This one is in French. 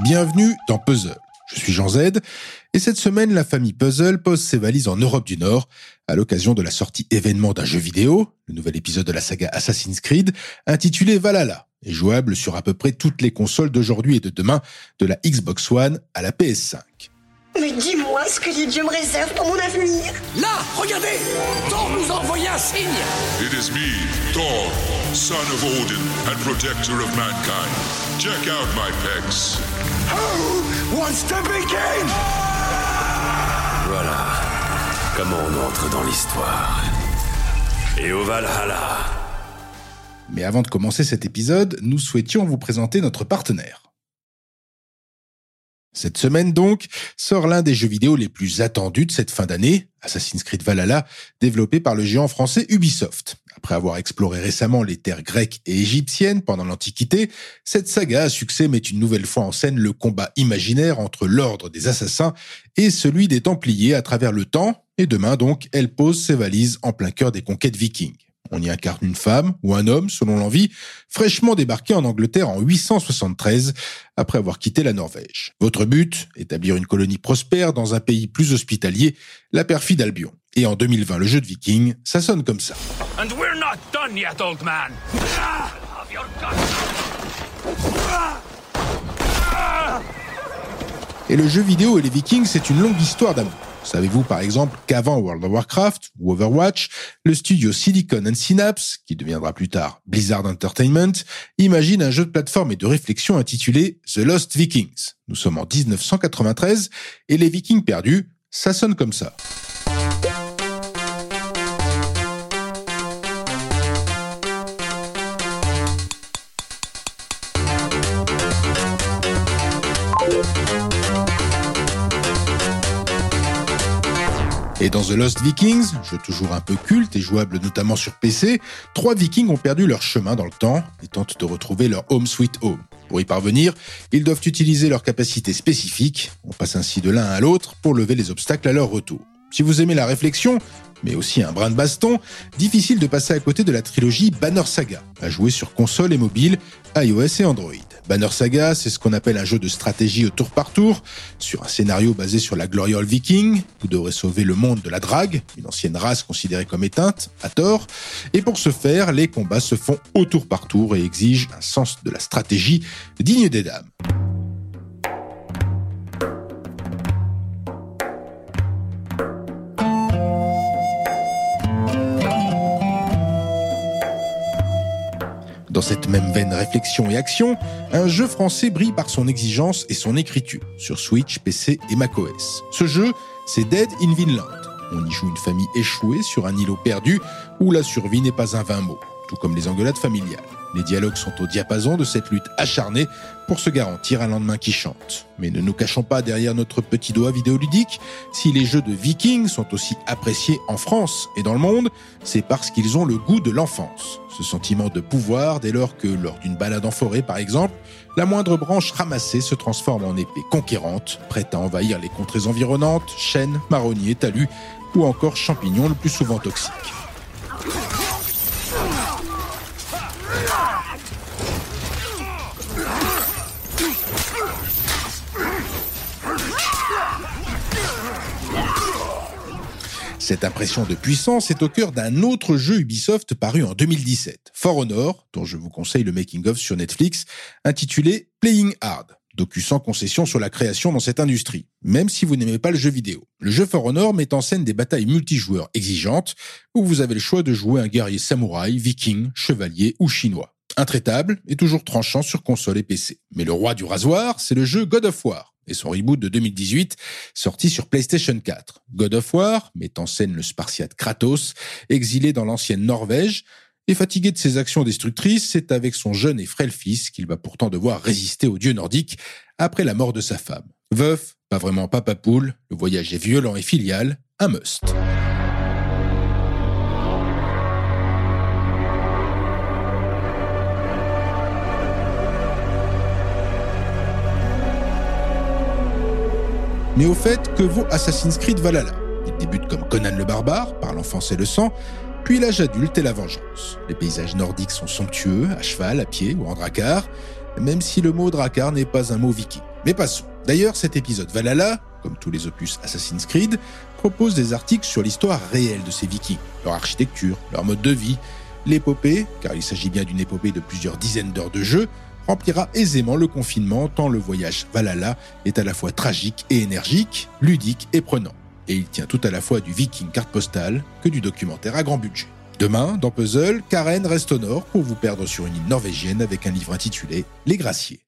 Bienvenue dans Puzzle. Je suis Jean Z, et cette semaine, la famille Puzzle pose ses valises en Europe du Nord à l'occasion de la sortie événement d'un jeu vidéo, le nouvel épisode de la saga Assassin's Creed, intitulé Valhalla, et jouable sur à peu près toutes les consoles d'aujourd'hui et de demain, de la Xbox One à la PS5. Mais dis-moi ce que les dieux me réservent pour mon avenir. Là, regardez Thor nous a envoyé un signe It is me, Thor, son of Odin and protector of mankind. Check out my pecs. Who wants to begin? Voilà comment on entre dans l'histoire. Et au Valhalla. Mais avant de commencer cet épisode, nous souhaitions vous présenter notre partenaire. Cette semaine donc, sort l'un des jeux vidéo les plus attendus de cette fin d'année, Assassin's Creed Valhalla, développé par le géant français Ubisoft. Après avoir exploré récemment les terres grecques et égyptiennes pendant l'Antiquité, cette saga à succès met une nouvelle fois en scène le combat imaginaire entre l'ordre des assassins et celui des Templiers à travers le temps, et demain donc, elle pose ses valises en plein cœur des conquêtes vikings. On y incarne une femme ou un homme, selon l'envie, fraîchement débarqué en Angleterre en 873, après avoir quitté la Norvège. Votre but Établir une colonie prospère dans un pays plus hospitalier, la perfide Albion. Et en 2020, le jeu de viking, ça sonne comme ça. And we're not done yet, old man. Ah, of your Et le jeu vidéo et les vikings, c'est une longue histoire d'amour. Savez-vous par exemple qu'avant World of Warcraft ou Overwatch, le studio Silicon and Synapse, qui deviendra plus tard Blizzard Entertainment, imagine un jeu de plateforme et de réflexion intitulé The Lost Vikings. Nous sommes en 1993 et les Vikings perdus, ça sonne comme ça. Et dans The Lost Vikings, jeu toujours un peu culte et jouable notamment sur PC, trois Vikings ont perdu leur chemin dans le temps et tentent de retrouver leur home sweet home. Pour y parvenir, ils doivent utiliser leurs capacités spécifiques, on passe ainsi de l'un à l'autre pour lever les obstacles à leur retour. Si vous aimez la réflexion, mais aussi un brin de baston, difficile de passer à côté de la trilogie Banner Saga, à jouer sur console et mobile, iOS et Android. Banner Saga, c'est ce qu'on appelle un jeu de stratégie au tour par tour, sur un scénario basé sur la Gloriole Viking. Vous devrez sauver le monde de la drague, une ancienne race considérée comme éteinte, à tort. Et pour ce faire, les combats se font au tour par tour et exigent un sens de la stratégie digne des dames. Dans cette même veine réflexion et action, un jeu français brille par son exigence et son écriture sur Switch, PC et macOS. Ce jeu, c'est Dead in Vinland. On y joue une famille échouée sur un îlot perdu où la survie n'est pas un vain mot, tout comme les engueulades familiales. Les dialogues sont au diapason de cette lutte acharnée pour se garantir un lendemain qui chante. Mais ne nous cachons pas derrière notre petit doigt vidéoludique, si les jeux de vikings sont aussi appréciés en France et dans le monde, c'est parce qu'ils ont le goût de l'enfance. Ce sentiment de pouvoir dès lors que, lors d'une balade en forêt par exemple, la moindre branche ramassée se transforme en épée conquérante, prête à envahir les contrées environnantes, chênes, marronniers, talus ou encore champignons le plus souvent toxiques. Cette impression de puissance est au cœur d'un autre jeu Ubisoft paru en 2017, For Honor, dont je vous conseille le making-of sur Netflix, intitulé Playing Hard, docu sans concession sur la création dans cette industrie, même si vous n'aimez pas le jeu vidéo. Le jeu For Honor met en scène des batailles multijoueurs exigeantes, où vous avez le choix de jouer un guerrier samouraï, viking, chevalier ou chinois. Intraitable et toujours tranchant sur console et PC. Mais le roi du rasoir, c'est le jeu God of War et son reboot de 2018, sorti sur PlayStation 4. God of War met en scène le spartiate Kratos, exilé dans l'ancienne Norvège, et fatigué de ses actions destructrices, c'est avec son jeune et frêle fils qu'il va pourtant devoir résister aux dieux nordiques après la mort de sa femme. Veuf, pas vraiment papa poule, le voyage est violent et filial, un must. Mais au fait, que vaut Assassin's Creed Valhalla Il débute comme Conan le barbare, par l'enfance et le sang, puis l'âge adulte et la vengeance. Les paysages nordiques sont somptueux, à cheval, à pied ou en dracar. même si le mot Drakkar n'est pas un mot viking. Mais passons. D'ailleurs, cet épisode Valhalla, comme tous les opus Assassin's Creed, propose des articles sur l'histoire réelle de ces vikings, leur architecture, leur mode de vie. L'épopée, car il s'agit bien d'une épopée de plusieurs dizaines d'heures de jeu, remplira aisément le confinement tant le voyage Valhalla est à la fois tragique et énergique, ludique et prenant. Et il tient tout à la fois du viking carte postale que du documentaire à grand budget. Demain, dans Puzzle, Karen reste au nord pour vous perdre sur une île norvégienne avec un livre intitulé Les Graciers.